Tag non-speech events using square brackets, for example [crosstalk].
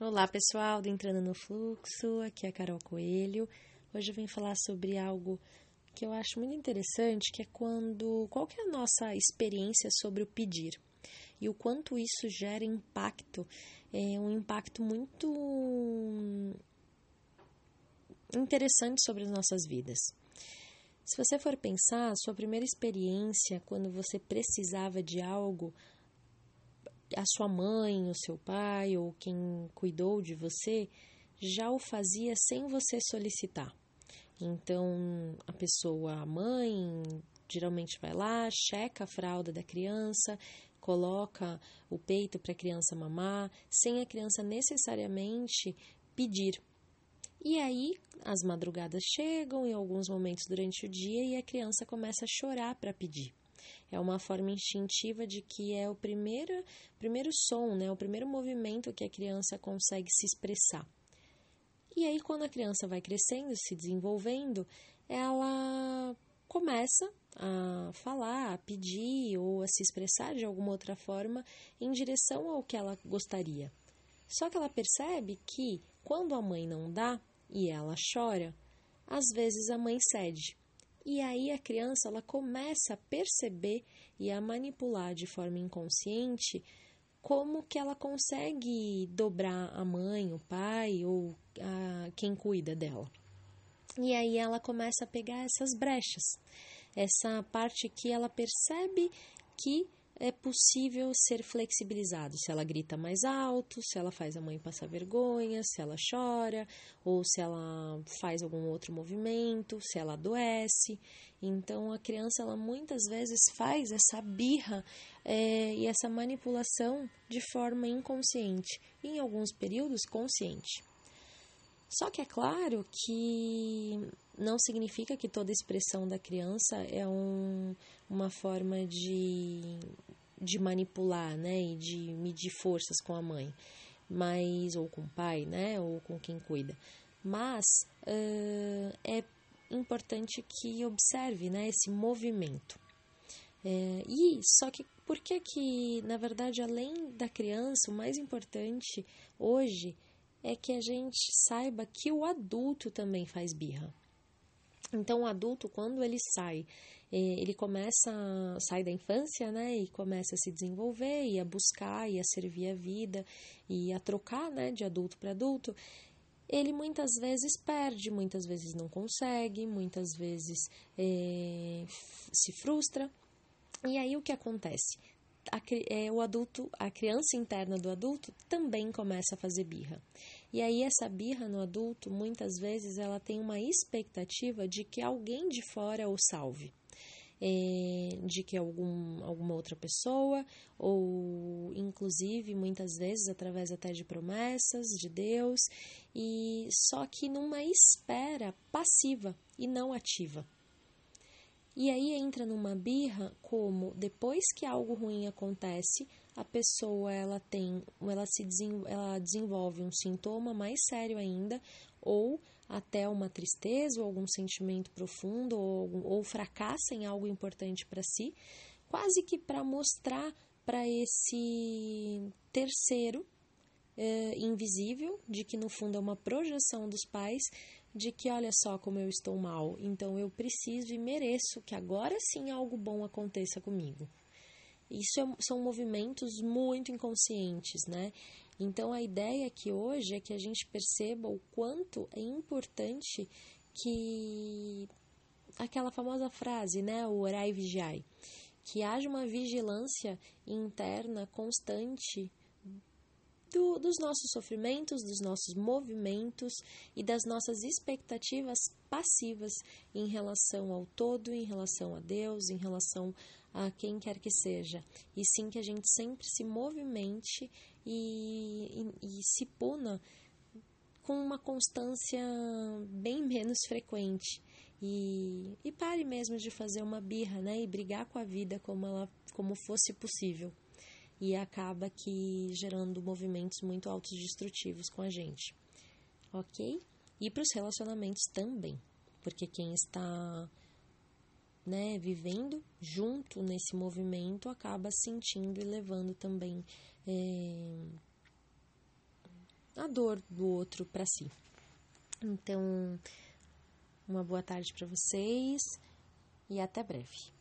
Olá pessoal do Entrando no Fluxo, aqui é a Carol Coelho. Hoje eu vim falar sobre algo que eu acho muito interessante, que é quando qual que é a nossa experiência sobre o pedir e o quanto isso gera impacto, é um impacto muito interessante sobre as nossas vidas. Se você for pensar, sua primeira experiência quando você precisava de algo, a sua mãe, o seu pai ou quem cuidou de você já o fazia sem você solicitar. Então, a pessoa, a mãe, geralmente vai lá, checa a fralda da criança, coloca o peito para a criança mamar, sem a criança necessariamente pedir. E aí, as madrugadas chegam em alguns momentos durante o dia e a criança começa a chorar para pedir. É uma forma instintiva de que é o primeiro, primeiro som, né, o primeiro movimento que a criança consegue se expressar. E aí, quando a criança vai crescendo, se desenvolvendo, ela começa a falar, a pedir ou a se expressar de alguma outra forma em direção ao que ela gostaria. Só que ela percebe que quando a mãe não dá e ela chora, às vezes a mãe cede. E aí a criança ela começa a perceber e a manipular de forma inconsciente como que ela consegue dobrar a mãe, o pai ou a, quem cuida dela. E aí ela começa a pegar essas brechas, essa parte que ela percebe que é possível ser flexibilizado. Se ela grita mais alto, se ela faz a mãe passar vergonha, se ela chora, ou se ela faz algum outro movimento, se ela adoece. Então a criança ela muitas vezes faz essa birra é, e essa manipulação de forma inconsciente, e em alguns períodos consciente. Só que é claro que não significa que toda expressão da criança é um, uma forma de, de manipular, né, e de medir forças com a mãe, mas ou com o pai, né, ou com quem cuida. Mas uh, é importante que observe, né, esse movimento. É, e só que por que que, na verdade, além da criança, o mais importante hoje é que a gente saiba que o adulto também faz birra. Então, o adulto, quando ele sai, é, ele começa, sai da infância, né, e começa a se desenvolver e a buscar e a servir a vida e a trocar, né, de adulto para adulto, ele muitas vezes perde, muitas vezes não consegue, muitas vezes é, se frustra. E aí o que acontece? a, é, o adulto, a criança interna do adulto também começa a fazer birra. E aí essa birra no adulto, muitas vezes, ela tem uma expectativa de que alguém de fora o salve. É, de que algum, alguma outra pessoa, ou inclusive muitas vezes através até de promessas de Deus, e só que numa espera passiva e não ativa. E aí entra numa birra como depois que algo ruim acontece, a pessoa ela tem, ela se ela desenvolve um sintoma mais sério ainda, ou até uma tristeza ou algum sentimento profundo ou, ou fracassa em algo importante para si, quase que para mostrar para esse terceiro é, invisível, de que no fundo é uma projeção dos pais, de que olha só como eu estou mal, então eu preciso e mereço que agora sim algo bom aconteça comigo. Isso é, são movimentos muito inconscientes, né? Então a ideia aqui hoje é que a gente perceba o quanto é importante que aquela famosa frase, né, o orai vigiai, que haja uma vigilância interna constante do, dos nossos sofrimentos, dos nossos movimentos e das nossas expectativas passivas em relação ao todo, em relação a Deus, em relação a quem quer que seja. E sim que a gente sempre se movimente e, e, e se puna com uma constância bem [laughs] menos frequente. E, e pare mesmo de fazer uma birra, né? E brigar com a vida como ela como fosse possível e acaba que gerando movimentos muito autodestrutivos com a gente, ok? E para os relacionamentos também, porque quem está né, vivendo junto nesse movimento acaba sentindo e levando também é, a dor do outro para si. Então, uma boa tarde para vocês e até breve.